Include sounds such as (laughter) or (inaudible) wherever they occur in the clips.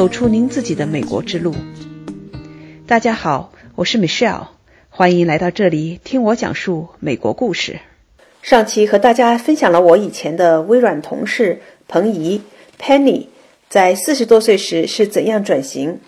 走出您自己的美国之路。大家好，我是 Michelle，欢迎来到这里听我讲述美国故事。上期和大家分享了我以前的微软同事彭怡 Penny 在四十多岁时是怎样转型。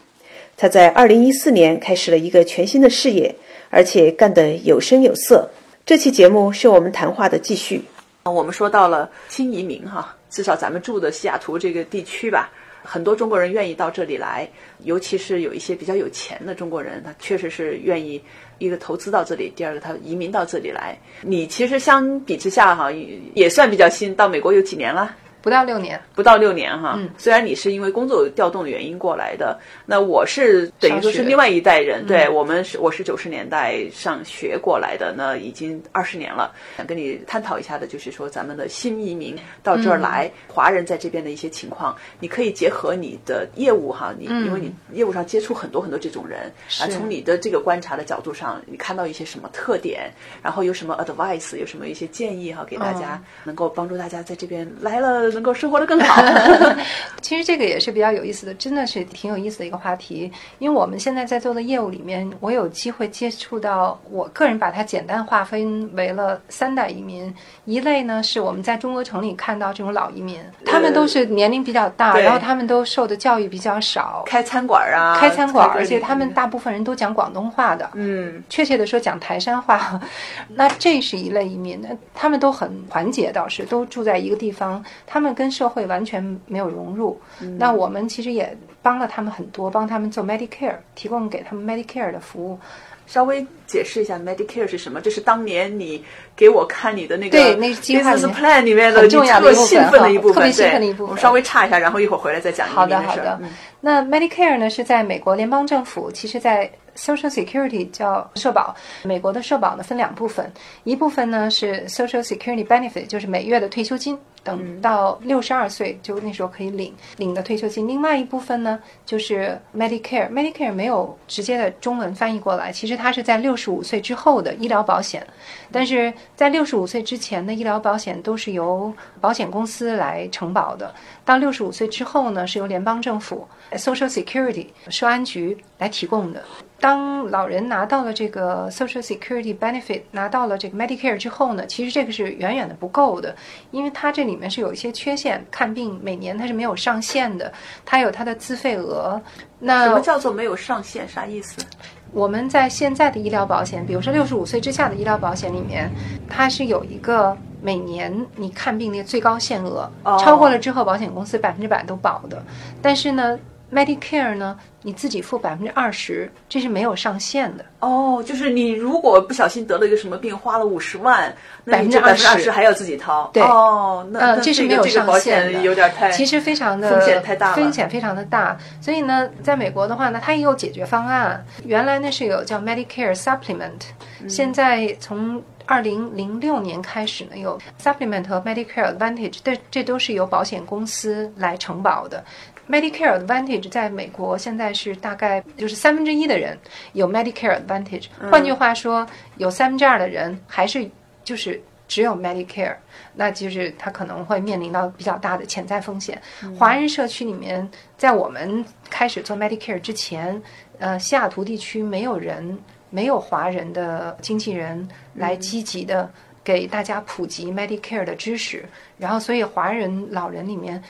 他在二零一四年开始了一个全新的事业，而且干得有声有色。这期节目是我们谈话的继续。我们说到了新移民哈，至少咱们住的西雅图这个地区吧。很多中国人愿意到这里来，尤其是有一些比较有钱的中国人，他确实是愿意一个投资到这里，第二个他移民到这里来。你其实相比之下哈，也算比较新，到美国有几年了？不到六年，不到六年哈。虽然你是因为工作调动的原因过来的，那我是等于说是另外一代人。对我们是我是九十年代上学过来的，那已经二十年了。想跟你探讨一下的，就是说咱们的新移民到这儿来，华人在这边的一些情况，你可以结合你的业务哈，你因为你业务上接触很多很多这种人啊，从你的这个观察的角度上，你看到一些什么特点，然后有什么 advice，有什么一些建议哈，给大家能够帮助大家在这边来了。能够生活的更好。(laughs) 其实这个也是比较有意思的，真的是挺有意思的一个话题。因为我们现在在做的业务里面，我有机会接触到，我个人把它简单划分为了三代移民。一类呢是我们在中国城里看到这种老移民，他们都是年龄比较大，然后他们都受的教育比较少，开餐馆啊，开餐馆，而且他们大部分人都讲广东话的，嗯，确切的说讲台山话。(laughs) 那这是一类移民，那他们都很团结，倒是都住在一个地方，他们跟社会完全没有融入。那我们其实也帮了他们很多，帮他们做 Medicare，提供给他们 Medicare 的服务。稍微解释一下 Medicare 是什么？这是当年你给我看你的那个对那计划 plan 里面的特别兴奋的一部分，特别兴奋的一部分。我稍微差一下，然后一会儿回来再讲好的，好的。那 Medicare 呢是在美国联邦政府，其实在 Social Security 叫社保。美国的社保呢分两部分，一部分呢是 Social Security Benefit，就是每月的退休金。等到六十二岁，就那时候可以领领的退休金。另外一部分呢，就是 Medicare，Medicare 没有直接的中文翻译过来，其实它是在六十五岁之后的医疗保险。但是在六十五岁之前的医疗保险都是由保险公司来承保的，到六十五岁之后呢，是由联邦政府 Social Security 社安局来提供的。当老人拿到了这个 Social Security Benefit，拿到了这个 Medicare 之后呢，其实这个是远远的不够的，因为它这里面是有一些缺陷，看病每年它是没有上限的，它有它的自费额。那什么叫做没有上限？啥意思？我们在现在的医疗保险，比如说六十五岁之下的医疗保险里面，它是有一个每年你看病的最高限额，超过了之后，保险公司百分之百都保的。但是呢。Medicare 呢，你自己付百分之二十，这是没有上限的。哦，就是你如果不小心得了一个什么病，花了五十万，百分之二十还要自己掏。对，哦，那这是没有上限的，有点太，其实非常的风险太大了，风险非常的大。所以呢，在美国的话呢，它也有解决方案。原来呢是有叫 Medicare Supplement，现在从二零零六年开始呢，有 Supplement 和 Medicare Advantage，这这都是由保险公司来承保的。Medicare Advantage 在美国现在是大概就是三分之一的人有 Medicare Advantage，换句话说，有三分之二的人还是就是只有 Medicare，那就是他可能会面临到比较大的潜在风险。华人社区里面，在我们开始做 Medicare 之前，呃，西雅图地区没有人没有华人的经纪人来积极的给大家普及 Medicare 的知识，然后所以华人老人里面。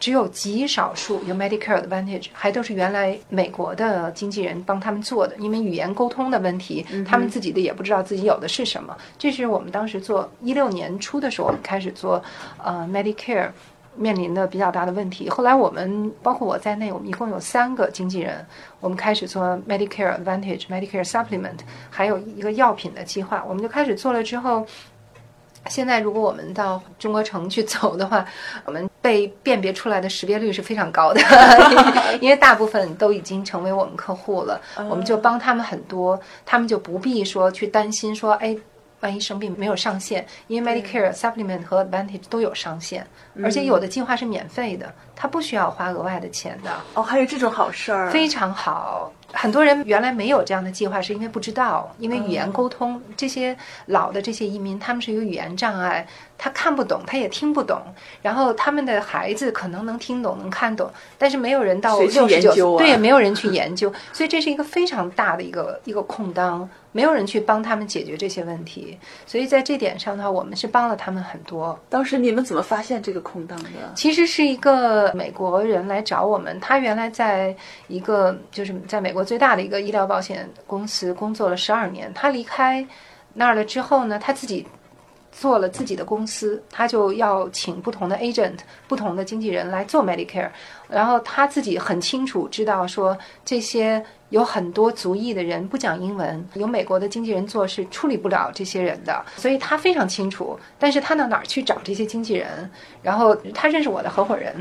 只有极少数有 Medicare Advantage，还都是原来美国的经纪人帮他们做的，因为语言沟通的问题，他们自己的也不知道自己有的是什么。这是我们当时做一六年初的时候，我们开始做呃 Medicare 面临的比较大的问题。后来我们包括我在内，我们一共有三个经纪人，我们开始做 Medicare Advantage、Medicare Supplement，还有一个药品的计划，我们就开始做了之后。现在，如果我们到中国城去走的话，我们被辨别出来的识别率是非常高的，(laughs) 因为大部分都已经成为我们客户了。我们就帮他们很多，他们就不必说去担心说，哎，万一生病没有上限，因为 Medicare Supplement 和 Advantage 都有上限，而且有的计划是免费的，它不需要花额外的钱的。哦，还有这种好事儿，非常好。很多人原来没有这样的计划，是因为不知道，因为语言沟通，这些老的这些移民他们是有语言障碍，他看不懂，他也听不懂。然后他们的孩子可能能听懂、能看懂，但是没有人到六十九，对，也没有人去研究，所以这是一个非常大的一个一个空当，没有人去帮他们解决这些问题。所以在这点上的话，我们是帮了他们很多。当时你们怎么发现这个空档的？其实是一个美国人来找我们，他原来在一个就是在美国最大的一个医疗保险公司工作了十二年，他离开那儿了之后呢，他自己做了自己的公司，他就要请不同的 agent、不同的经纪人来做 Medicare，然后他自己很清楚知道说这些。有很多族裔的人不讲英文，有美国的经纪人做是处理不了这些人的，所以他非常清楚。但是他到哪儿去找这些经纪人？然后他认识我的合伙人，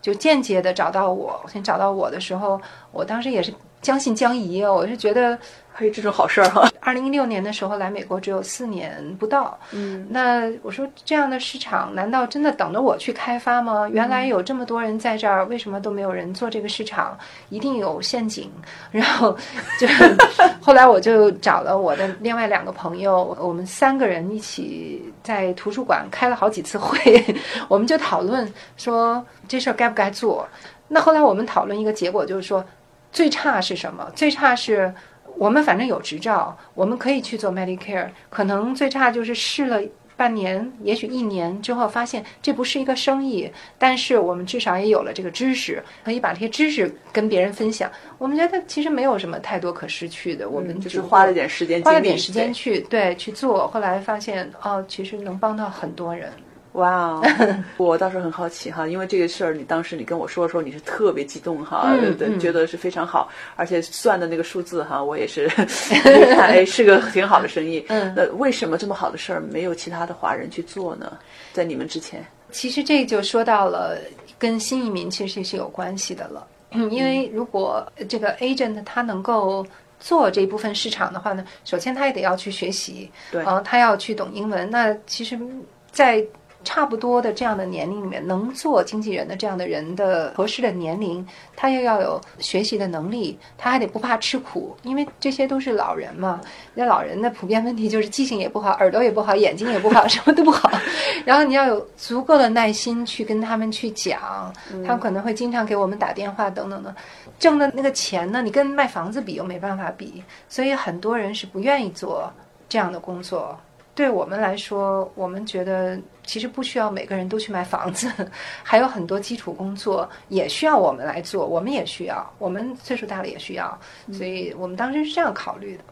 就间接的找到我。先找到我的时候，我当时也是将信将疑，我是觉得还有这种好事儿哈。(laughs) 二零一六年的时候来美国只有四年不到，嗯，那我说这样的市场难道真的等着我去开发吗？原来有这么多人在这儿，为什么都没有人做这个市场？一定有陷阱。(laughs) 然后就是后来我就找了我的另外两个朋友，我们三个人一起在图书馆开了好几次会，(laughs) 我们就讨论说这事儿该不该做。那后来我们讨论一个结果，就是说最差是什么？最差是。我们反正有执照，我们可以去做 Medicare。可能最差就是试了半年，也许一年之后发现这不是一个生意，但是我们至少也有了这个知识，可以把这些知识跟别人分享。我们觉得其实没有什么太多可失去的，我们就是花了点时间，花了点时间去对去做，后来发现哦，其实能帮到很多人。哇哦，(laughs) 我倒是很好奇哈，因为这个事儿，你当时你跟我说的时候，你是特别激动哈，嗯嗯觉得是非常好，而且算的那个数字哈，我也是看 (laughs) (laughs) 哎是个挺好的生意。嗯那为什么这么好的事儿没有其他的华人去做呢？在你们之前，其实这就说到了跟新移民其实是有关系的了，嗯因为如果这个 agent 他能够做这部分市场的话呢，首先他也得要去学习，对然后、他要去懂英文。那其实，在差不多的这样的年龄里面，能做经纪人的这样的人的合适的年龄，他又要有学习的能力，他还得不怕吃苦，因为这些都是老人嘛。那老人的普遍问题就是记性也不好，耳朵也不好，眼睛也不好，什么都不好。(laughs) 然后你要有足够的耐心去跟他们去讲，他们可能会经常给我们打电话等等的。挣的那个钱呢，你跟卖房子比又没办法比，所以很多人是不愿意做这样的工作。对我们来说，我们觉得其实不需要每个人都去买房子，(laughs) 还有很多基础工作也需要我们来做，我们也需要，我们岁数大了也需要，所以我们当时是这样考虑的。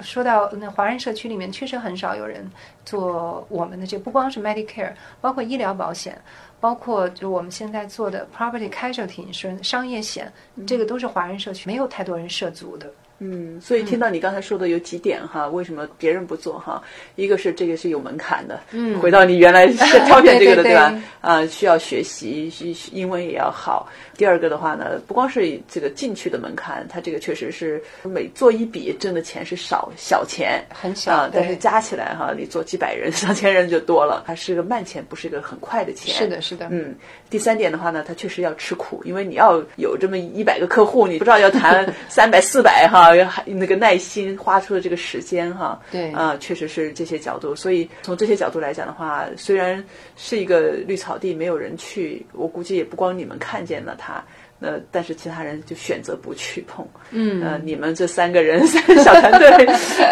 说到那华人社区里面，确实很少有人做我们的这，不光是 Medicare，包括医疗保险，包括就我们现在做的 Property Casualty Insurance 商业险，这个都是华人社区没有太多人涉足的。嗯，所以听到你刚才说的有几点哈，为什么别人不做哈？一个是这个是有门槛的，嗯回到你原来是挑选这个的对对吧对？啊，需要学习，需英文也要好。第二个的话呢，不光是这个进去的门槛，它这个确实是每做一笔挣的钱是少小钱，很小啊，但是加起来哈，你做几百人、上千人就多了，它是个慢钱，不是一个很快的钱。是的，是的，嗯，第三点的话呢，它确实要吃苦，因为你要有这么一百个客户，你不知道要谈 (laughs) 三百、四百哈，要那个耐心花出的这个时间哈，对啊、确实是这些角度。所以从这些角度来讲的话，虽然是一个绿草地，没有人去，我估计也不光你们看见了它。那但是其他人就选择不去碰，嗯呃，你们这三个人 (laughs) 小团队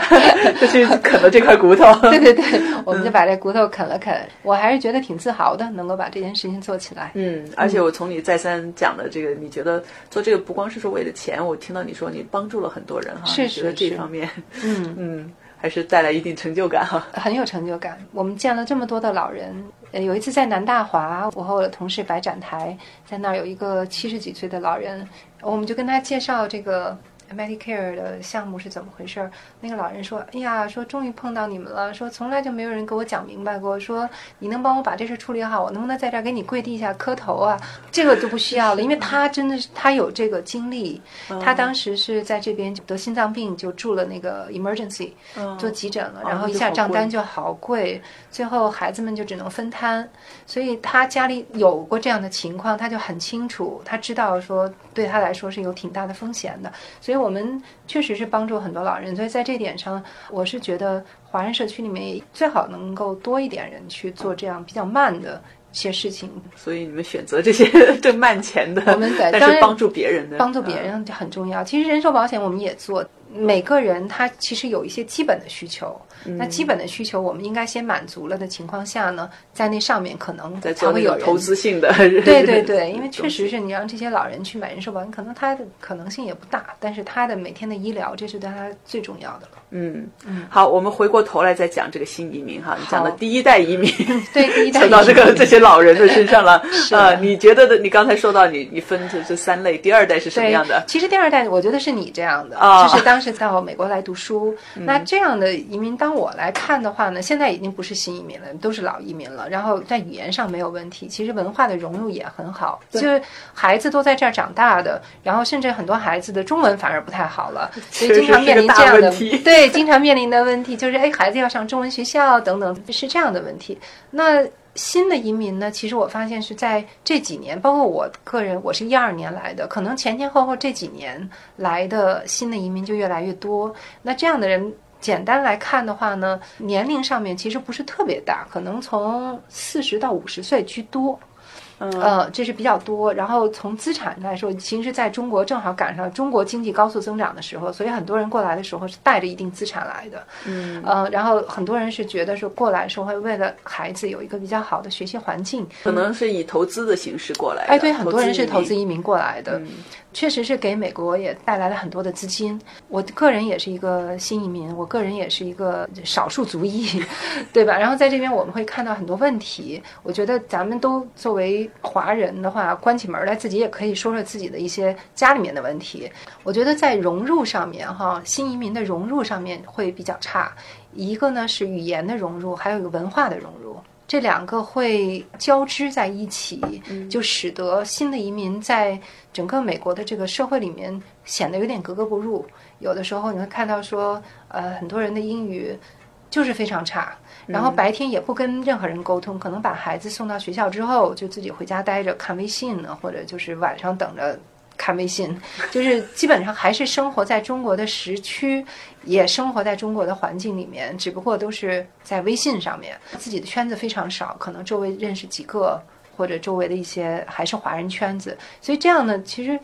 (laughs) 就去啃了这块骨头，对对对，(laughs) 我们就把这骨头啃了啃。我还是觉得挺自豪的，能够把这件事情做起来。嗯，而且我从你再三讲的这个，你觉得做这个不光是说为了钱，我听到你说你帮助了很多人哈，是你觉得是是这方面，嗯嗯，还是带来一定成就感哈。(laughs) 很有成就感。我们见了这么多的老人，有一次在南大华，我和我的同事摆展台，在那儿有一个七十几岁的老人，我们就跟他介绍这个 Medicare 的项目是怎么回事儿。那个老人说：“哎呀，说终于碰到你们了，说从来就没有人给我讲明白过，说你能帮我把这事处理好，我能不能在这儿给你跪地下磕头啊？这个就不需要了，因为他真的是他有这个经历，他当时是在这边得心脏病，就住了那个 emergency，嗯。做急诊了，哦然后一下账单就好贵，最后孩子们就只能分摊，所以他家里有过这样的情况，他就很清楚，他知道说对他来说是有挺大的风险的，所以我们确实是帮助很多老人，所以在这点上，我是觉得华人社区里面最好能够多一点人去做这样比较慢的一些事情。所以你们选择这些挣慢钱的，我们但是帮助别人的，帮助别人很重要。其实人寿保险我们也做。每个人他其实有一些基本的需求，那基本的需求我们应该先满足了的情况下呢，在那上面可能才会有投资性的。(laughs) 对对对，因为确实是你让这些老人去买人寿保险，可能他的可能性也不大，但是他的每天的医疗，这是对他最重要的了。嗯嗯，好，我们回过头来再讲这个新移民哈，你讲的第一代移民，对第一代 (laughs) 讲到这个这些老人的身上了。(laughs) 呃，你觉得的？你刚才说到你你分这这三类，第二代是什么样的？其实第二代我觉得是你这样的，就是当时到美国来读书，那这样的移民，当我来看的话呢，现在已经不是新移民了，都是老移民了。然后在语言上没有问题，其实文化的融入也很好，就是孩子都在这儿长大的，然后甚至很多孩子的中文反而不太好了，所以经常面临这样的对。经常面临的问题就是，哎，孩子要上中文学校等等，是这样的问题。那新的移民呢？其实我发现是在这几年，包括我个人，我是一二年来的，可能前前后后这几年来的新的移民就越来越多。那这样的人，简单来看的话呢，年龄上面其实不是特别大，可能从四十到五十岁居多。呃，这是比较多。然后从资产来说，其实在中国正好赶上中国经济高速增长的时候，所以很多人过来的时候是带着一定资产来的。嗯，呃，然后很多人是觉得说过来时候会为了孩子有一个比较好的学习环境，可能是以投资的形式过来。哎，对，很多人是投资移民过来的。确实是给美国也带来了很多的资金。我个人也是一个新移民，我个人也是一个少数族裔，(laughs) 对吧？然后在这边我们会看到很多问题。我觉得咱们都作为华人的话，关起门来自己也可以说说自己的一些家里面的问题。我觉得在融入上面，哈，新移民的融入上面会比较差。一个呢是语言的融入，还有一个文化的融入。这两个会交织在一起，就使得新的移民在整个美国的这个社会里面显得有点格格不入。有的时候你会看到说，呃，很多人的英语就是非常差，然后白天也不跟任何人沟通，可能把孩子送到学校之后就自己回家待着看微信呢，或者就是晚上等着。看微信，就是基本上还是生活在中国的时区，也生活在中国的环境里面，只不过都是在微信上面，自己的圈子非常少，可能周围认识几个，或者周围的一些还是华人圈子，所以这样呢，其实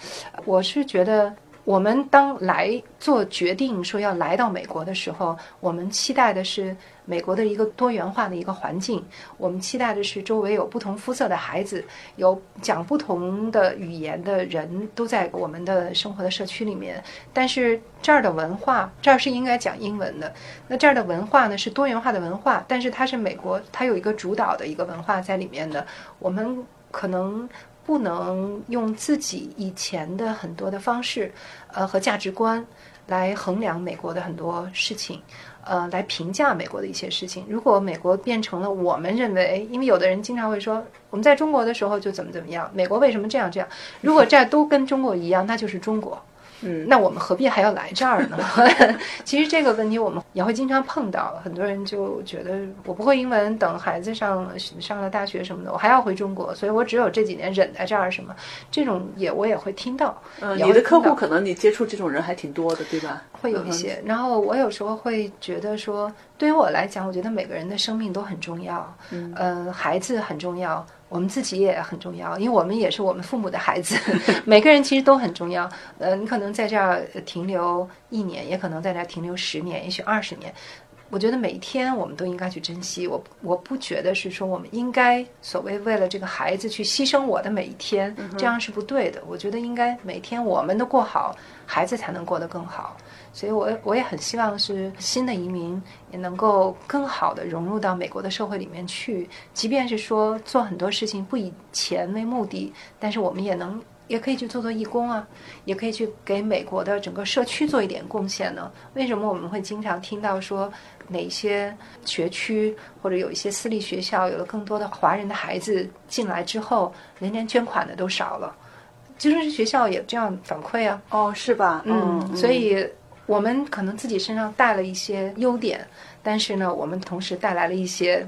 我是觉得。我们当来做决定说要来到美国的时候，我们期待的是美国的一个多元化的一个环境。我们期待的是周围有不同肤色的孩子，有讲不同的语言的人都在我们的生活的社区里面。但是这儿的文化，这儿是应该讲英文的。那这儿的文化呢是多元化的文化，但是它是美国，它有一个主导的一个文化在里面的。我们可能。不能用自己以前的很多的方式，呃和价值观来衡量美国的很多事情，呃来评价美国的一些事情。如果美国变成了我们认为，因为有的人经常会说，我们在中国的时候就怎么怎么样，美国为什么这样这样？如果这都跟中国一样，那就是中国。嗯，那我们何必还要来这儿呢？(laughs) 其实这个问题我们也会经常碰到，很多人就觉得我不会英文，等孩子上上了大学什么的，我还要回中国，所以我只有这几年忍在这儿什么，这种也我也会听到。嗯，你的客户可能你接触这种人还挺多的，对吧？(laughs) 会有一些。然后我有时候会觉得说，对于我来讲，我觉得每个人的生命都很重要。嗯，呃，孩子很重要。我们自己也很重要，因为我们也是我们父母的孩子。(laughs) 每个人其实都很重要。呃，你可能在这儿停留一年，也可能在这儿停留十年，也许二十年。我觉得每一天我们都应该去珍惜。我我不觉得是说我们应该所谓为了这个孩子去牺牲我的每一天，这样是不对的。我觉得应该每天我们都过好，孩子才能过得更好。所以，我我也很希望是新的移民也能够更好的融入到美国的社会里面去。即便是说做很多事情不以钱为目的，但是我们也能也可以去做做义工啊，也可以去给美国的整个社区做一点贡献呢。为什么我们会经常听到说哪些学区或者有一些私立学校有了更多的华人的孩子进来之后，年年捐款的都少了？其实学校也这样反馈啊。哦，是吧？嗯，所以。我们可能自己身上带了一些优点，但是呢，我们同时带来了一些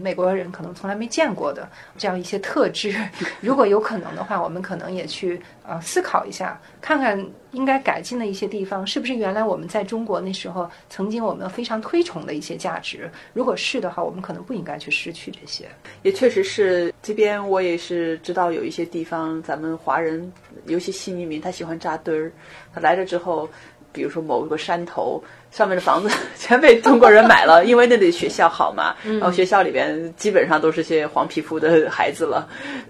美国人可能从来没见过的这样一些特质。(laughs) 如果有可能的话，我们可能也去呃思考一下，看看应该改进的一些地方是不是原来我们在中国那时候曾经我们非常推崇的一些价值。如果是的话，我们可能不应该去失去这些。也确实是，这边我也是知道有一些地方，咱们华人，尤其新移民，他喜欢扎堆儿，他来了之后。比如说某个山头上面的房子 (laughs) 全被中国人买了，(laughs) 因为那里学校好嘛，然后学校里边基本上都是些黄皮肤的孩子了，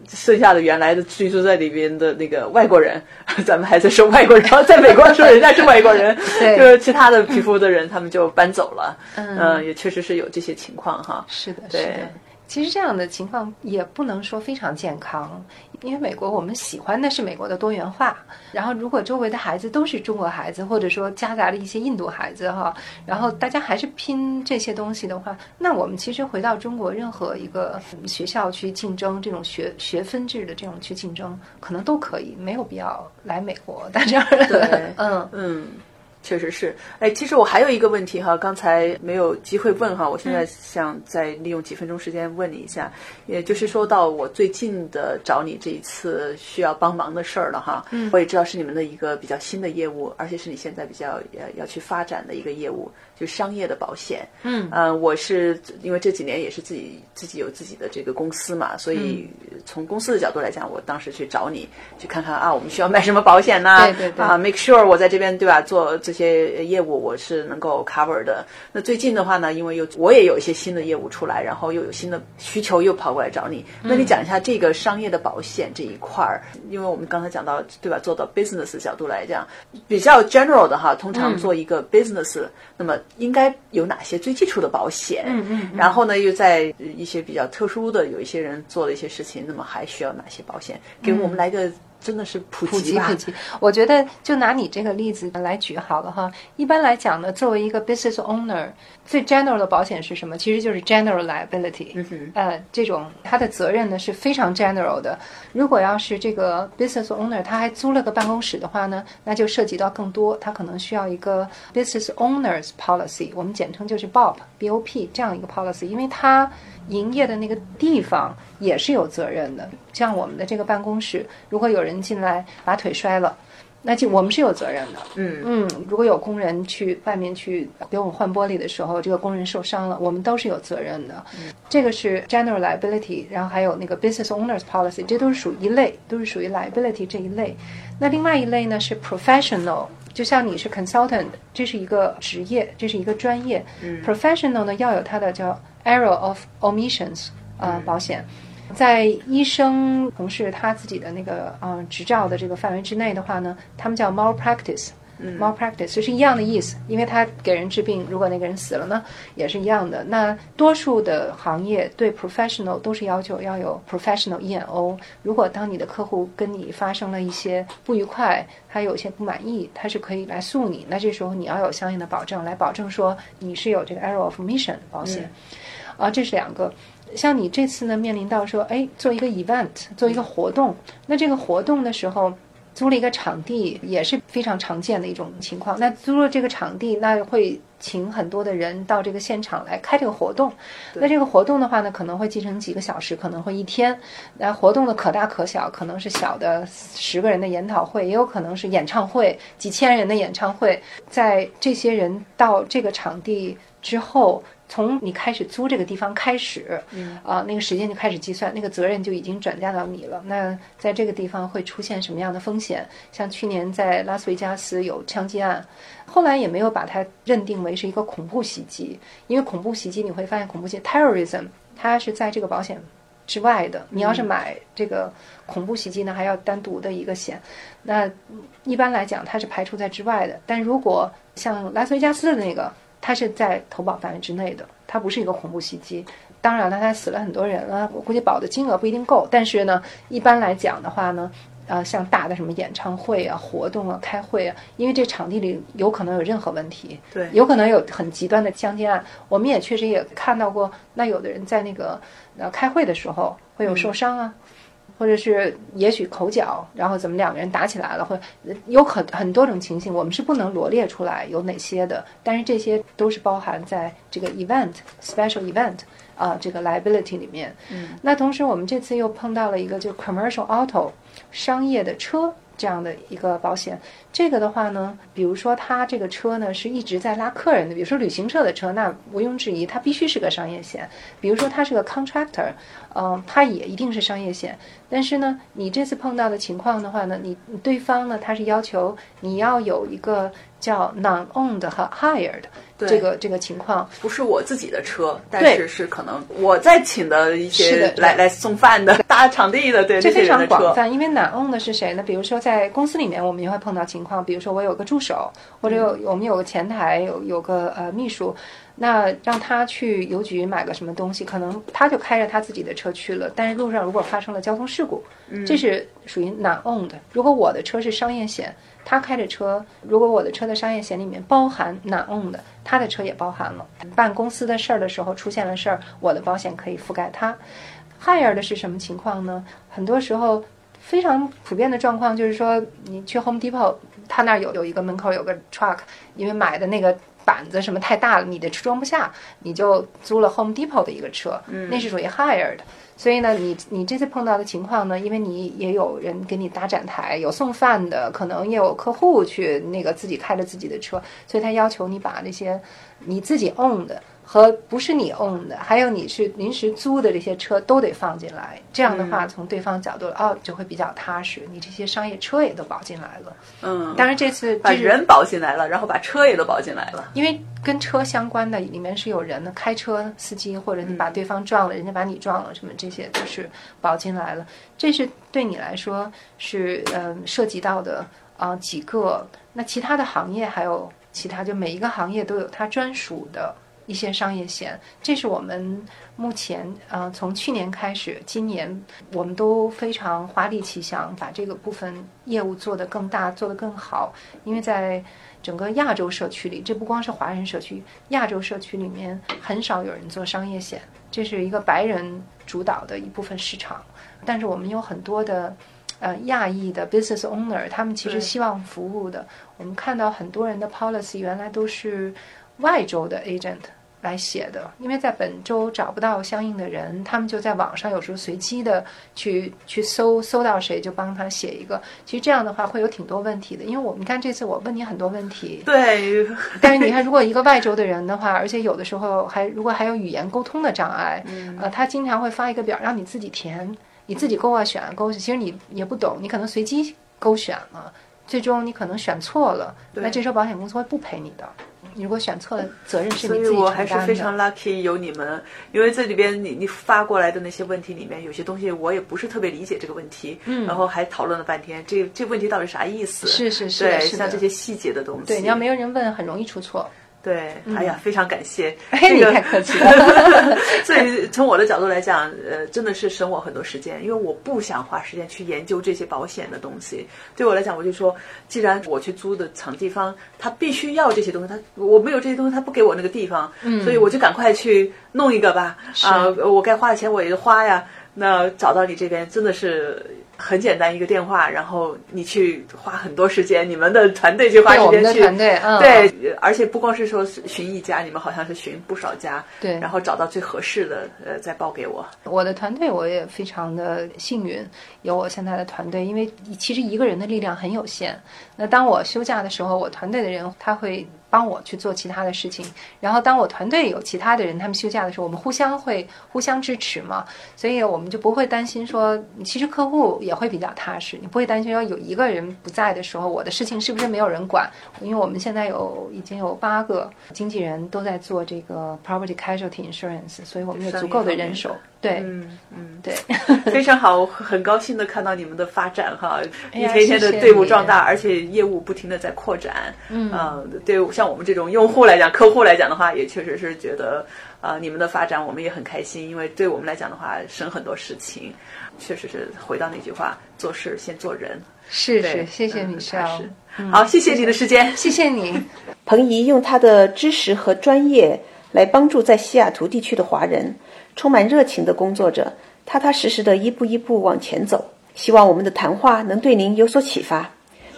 剩下的原来的居住在里边的那个外国人，(laughs) 咱们还在说外国人，在美国说人家是外国人，就是其他的皮肤的人他们就搬走了，嗯，也确实是有这些情况哈，是的，是的。其实这样的情况也不能说非常健康，因为美国我们喜欢的是美国的多元化。然后，如果周围的孩子都是中国孩子，或者说夹杂了一些印度孩子哈，然后大家还是拼这些东西的话，那我们其实回到中国任何一个学校去竞争这种学学分制的这种去竞争，可能都可以，没有必要来美国。但这样，嗯嗯。确实是，哎，其实我还有一个问题哈，刚才没有机会问哈，我现在想再利用几分钟时间问你一下，也就是说到我最近的找你这一次需要帮忙的事儿了哈，嗯，我也知道是你们的一个比较新的业务，而且是你现在比较要要去发展的一个业务。就商业的保险，嗯，呃，我是因为这几年也是自己自己有自己的这个公司嘛，所以从公司的角度来讲，我当时去找你去看看啊，我们需要卖什么保险呢？对对对，啊，make sure 我在这边对吧，做这些业务我是能够 cover 的。那最近的话呢，因为又我也有一些新的业务出来，然后又有新的需求又跑过来找你，那你讲一下这个商业的保险这一块儿，因为我们刚才讲到对吧，做到 business 角度来讲，比较 general 的哈，通常做一个 business，那么。应该有哪些最基础的保险？嗯嗯，然后呢，又在一些比较特殊的，有一些人做了一些事情，那么还需要哪些保险？给我们来个。真的是普及普及，我觉得就拿你这个例子来举好了哈。一般来讲呢，作为一个 business owner，最 general 的保险是什么？其实就是 general liability。呃，这种它的责任呢是非常 general 的。如果要是这个 business owner 他还租了个办公室的话呢，那就涉及到更多，他可能需要一个 business owners policy，我们简称就是 BOP，BOP 这样一个 policy，因为他。营业的那个地方也是有责任的，像我们的这个办公室，如果有人进来把腿摔了，那就我们是有责任的。嗯嗯，如果有工人去外面去给我们换玻璃的时候，这个工人受伤了，我们都是有责任的。这个是 general liability，然后还有那个 business owners policy，这都是属于一类，都是属于 liability 这一类。那另外一类呢是 professional，就像你是 consultant，这是一个职业，这是一个专业。professional 呢要有它的叫。Error of omissions，呃，保险，在医生从事他自己的那个呃执照的这个范围之内的话呢，他们叫 malpractice，malpractice 就是一样的意思，因为他给人治病，如果那个人死了呢，也是一样的。那多数的行业对 professional 都是要求要有 professional E&O。如果当你的客户跟你发生了一些不愉快，他有些不满意，他是可以来诉你。那这时候你要有相应的保证，来保证说你是有这个 error of omission 保险。啊，这是两个。像你这次呢，面临到说，哎，做一个 event，做一个活动。那这个活动的时候，租了一个场地，也是非常常见的一种情况。那租了这个场地，那会请很多的人到这个现场来开这个活动。那这个活动的话呢，可能会进行几个小时，可能会一天。那活动的可大可小，可能是小的十个人的研讨会，也有可能是演唱会，几千人的演唱会。在这些人到这个场地之后。从你开始租这个地方开始，啊，那个时间就开始计算，那个责任就已经转嫁到你了。那在这个地方会出现什么样的风险？像去年在拉斯维加斯有枪击案，后来也没有把它认定为是一个恐怖袭击，因为恐怖袭击你会发现恐怖袭 terrorism 它是在这个保险之外的。你要是买这个恐怖袭击呢，还要单独的一个险。那一般来讲它是排除在之外的。但如果像拉斯维加斯的那个。它是在投保范围之内的，它不是一个恐怖袭击。当然了，它死了很多人了，我估计保的金额不一定够。但是呢，一般来讲的话呢，呃，像大的什么演唱会啊、活动啊、开会啊，因为这场地里有可能有任何问题，对，有可能有很极端的枪击案。我们也确实也看到过，那有的人在那个呃开会的时候会有受伤啊。或者是也许口角，然后怎么两个人打起来了，或有很很多种情形，我们是不能罗列出来有哪些的，但是这些都是包含在这个 event special event 啊这个 liability 里面。嗯，那同时我们这次又碰到了一个就 commercial auto 商业的车。这样的一个保险，这个的话呢，比如说他这个车呢是一直在拉客人的，比如说旅行社的车，那毋庸置疑，它必须是个商业险。比如说他是个 contractor，嗯，他也一定是商业险。但是呢，你这次碰到的情况的话呢，你对方呢他是要求你要有一个叫 non-owned 和 hired 这个这个情况，不是我自己的车，但是是可能我在请的一些来来送饭的、搭场地的，对，这非常广泛。因为 non-owned 是谁呢？比如说在公司里面，我们也会碰到情况，比如说我有个助手，或者有我们有个前台，有有个呃秘书。那让他去邮局买个什么东西，可能他就开着他自己的车去了。但是路上如果发生了交通事故，这是属于 non-owned。如果我的车是商业险，他开着车，如果我的车的商业险里面包含 non-owned，他的车也包含了。办公司的事儿的时候出现了事儿，我的保险可以覆盖他。hire 的是什么情况呢？很多时候非常普遍的状况就是说，你去 Home Depot，他那儿有有一个门口有个 truck，因为买的那个。板子什么太大了，你的车装不下，你就租了 Home Depot 的一个车，那是属于 hired。所以呢，你你这次碰到的情况呢，因为你也有人给你搭展台，有送饭的，可能也有客户去那个自己开着自己的车，所以他要求你把那些你自己 own 的。和不是你 own 的，还有你是临时租的这些车都得放进来。这样的话，从对方角度哦，就会比较踏实。你这些商业车也都保进来了。嗯，当然这次把人保进来了，然后把车也都保进来了。因为跟车相关的里面是有人的，开车司机或者你把对方撞了，人家把你撞了，什么这些都是保进来了。这是对你来说是嗯涉及到的啊几个。那其他的行业还有其他，就每一个行业都有它专属的。一些商业险，这是我们目前呃从去年开始，今年我们都非常花力气想把这个部分业务做得更大，做得更好。因为在整个亚洲社区里，这不光是华人社区，亚洲社区里面很少有人做商业险，这是一个白人主导的一部分市场。但是我们有很多的呃亚裔的 business owner，他们其实希望服务的。我们看到很多人的 policy 原来都是外州的 agent。来写的，因为在本周找不到相应的人，他们就在网上有时候随机的去去搜，搜到谁就帮他写一个。其实这样的话会有挺多问题的，因为我们看这次我问你很多问题，对。但是你看，如果一个外州的人的话，而且有的时候还如果还有语言沟通的障碍，呃，他经常会发一个表让你自己填，你自己勾啊选啊勾，其实你也不懂，你可能随机勾选了，最终你可能选错了，那这时候保险公司会不赔你的。你如果选错了，责任是你自己。所以我还是非常 lucky 有你们，因为这里边你你发过来的那些问题里面，有些东西我也不是特别理解这个问题，嗯，然后还讨论了半天，这这问题到底啥意思？是是是，对，像这些细节的东西，对，你要没有人问，很容易出错。对，哎呀，非常感谢，(laughs) 这个太客气了。(laughs) 所以从我的角度来讲，呃，真的是省我很多时间，因为我不想花时间去研究这些保险的东西。对我来讲，我就说，既然我去租的场地方，他必须要这些东西，他我没有这些东西，他不给我那个地方，嗯，所以我就赶快去弄一个吧。啊，我该花的钱我也花呀。那找到你这边真的是。很简单，一个电话，然后你去花很多时间，你们的团队去花时间去，对，而且不光是说寻一家，你们好像是寻不少家，对，然后找到最合适的，呃，再报给我。我的团队我也非常的幸运，有我现在的团队，因为其实一个人的力量很有限。那当我休假的时候，我团队的人他会。帮我去做其他的事情，然后当我团队有其他的人他们休假的时候，我们互相会互相支持嘛，所以我们就不会担心说，其实客户也会比较踏实，你不会担心说有一个人不在的时候，我的事情是不是没有人管？因为我们现在有已经有八个经纪人都在做这个 property casualty insurance，所以我们有足够的人手。对，嗯嗯，对，(laughs) 非常好，很高兴的看到你们的发展哈，一天一天的队伍壮大，而且业务不停的在扩展。嗯，对，像我们这种用户来讲，客户来讲的话，也确实是觉得啊，你们的发展我们也很开心，因为对我们来讲的话，省很多事情。确实是回到那句话，做事先做人。是是，谢谢你，是好，谢谢你的时间，谢谢你。(laughs) 彭怡用他的知识和专业来帮助在西雅图地区的华人。充满热情的工作者，踏踏实实的一步一步往前走。希望我们的谈话能对您有所启发。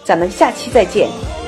咱们下期再见。